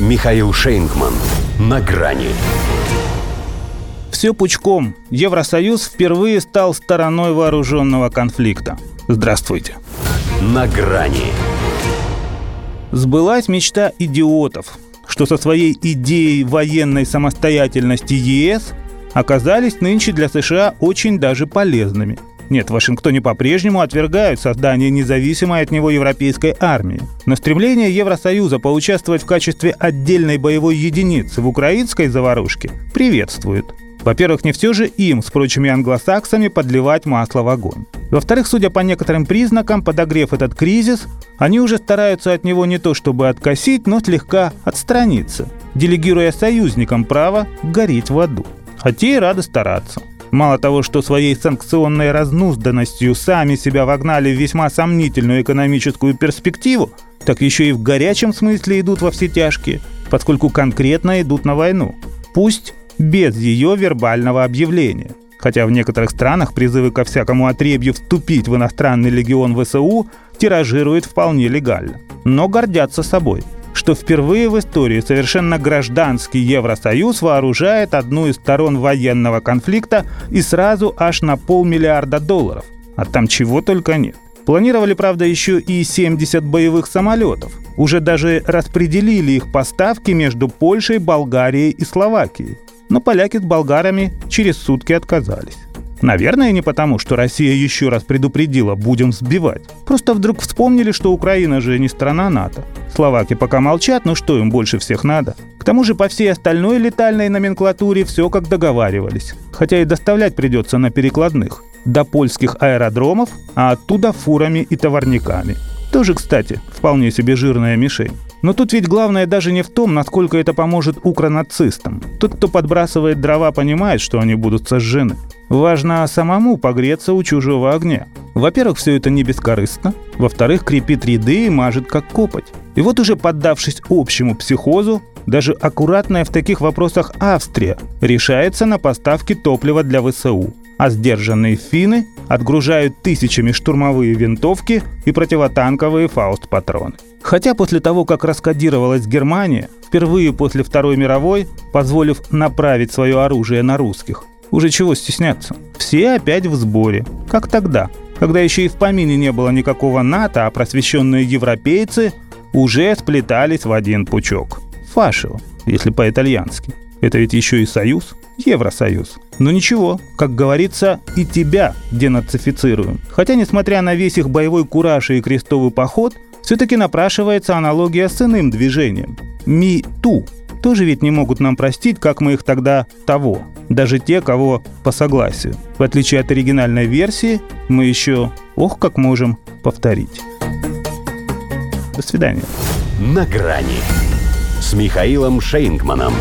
Михаил Шейнгман. На грани. Все пучком. Евросоюз впервые стал стороной вооруженного конфликта. Здравствуйте. На грани. Сбылась мечта идиотов, что со своей идеей военной самостоятельности ЕС оказались нынче для США очень даже полезными. Нет, в Вашингтоне по-прежнему отвергают создание независимой от него европейской армии. Но стремление Евросоюза поучаствовать в качестве отдельной боевой единицы в украинской заварушке приветствуют. Во-первых, не все же им с прочими англосаксами подливать масло в огонь. Во-вторых, судя по некоторым признакам, подогрев этот кризис, они уже стараются от него не то чтобы откосить, но слегка отстраниться, делегируя союзникам право гореть в аду. А те и рады стараться. Мало того, что своей санкционной разнузданностью сами себя вогнали в весьма сомнительную экономическую перспективу, так еще и в горячем смысле идут во все тяжкие, поскольку конкретно идут на войну. Пусть без ее вербального объявления. Хотя в некоторых странах призывы ко всякому отребью вступить в иностранный легион ВСУ тиражируют вполне легально. Но гордятся собой что впервые в истории совершенно гражданский Евросоюз вооружает одну из сторон военного конфликта и сразу аж на полмиллиарда долларов. А там чего только нет. Планировали, правда, еще и 70 боевых самолетов. Уже даже распределили их поставки между Польшей, Болгарией и Словакией но поляки с болгарами через сутки отказались. Наверное, не потому, что Россия еще раз предупредила «будем сбивать». Просто вдруг вспомнили, что Украина же не страна НАТО. Словаки пока молчат, но что им больше всех надо? К тому же по всей остальной летальной номенклатуре все как договаривались. Хотя и доставлять придется на перекладных. До польских аэродромов, а оттуда фурами и товарниками. Тоже, кстати, вполне себе жирная мишень. Но тут ведь главное даже не в том, насколько это поможет укронацистам. Тот, кто подбрасывает дрова, понимает, что они будут сожжены. Важно самому погреться у чужого огня. Во-первых, все это не бескорыстно. Во-вторых, крепит ряды и мажет как копоть. И вот уже поддавшись общему психозу, даже аккуратная в таких вопросах Австрия решается на поставки топлива для ВСУ а сдержанные финны отгружают тысячами штурмовые винтовки и противотанковые фауст-патроны. Хотя после того, как раскодировалась Германия, впервые после Второй мировой, позволив направить свое оружие на русских, уже чего стесняться? Все опять в сборе, как тогда, когда еще и в помине не было никакого НАТО, а просвещенные европейцы уже сплетались в один пучок. Фашио, если по-итальянски. Это ведь еще и союз, Евросоюз. Но ничего, как говорится, и тебя денацифицируем. Хотя, несмотря на весь их боевой кураж и крестовый поход, все-таки напрашивается аналогия с иным движением. Ми-ту. Тоже ведь не могут нам простить, как мы их тогда того. Даже те, кого по согласию. В отличие от оригинальной версии, мы еще, ох, как можем повторить. До свидания. На грани с Михаилом Шейнгманом.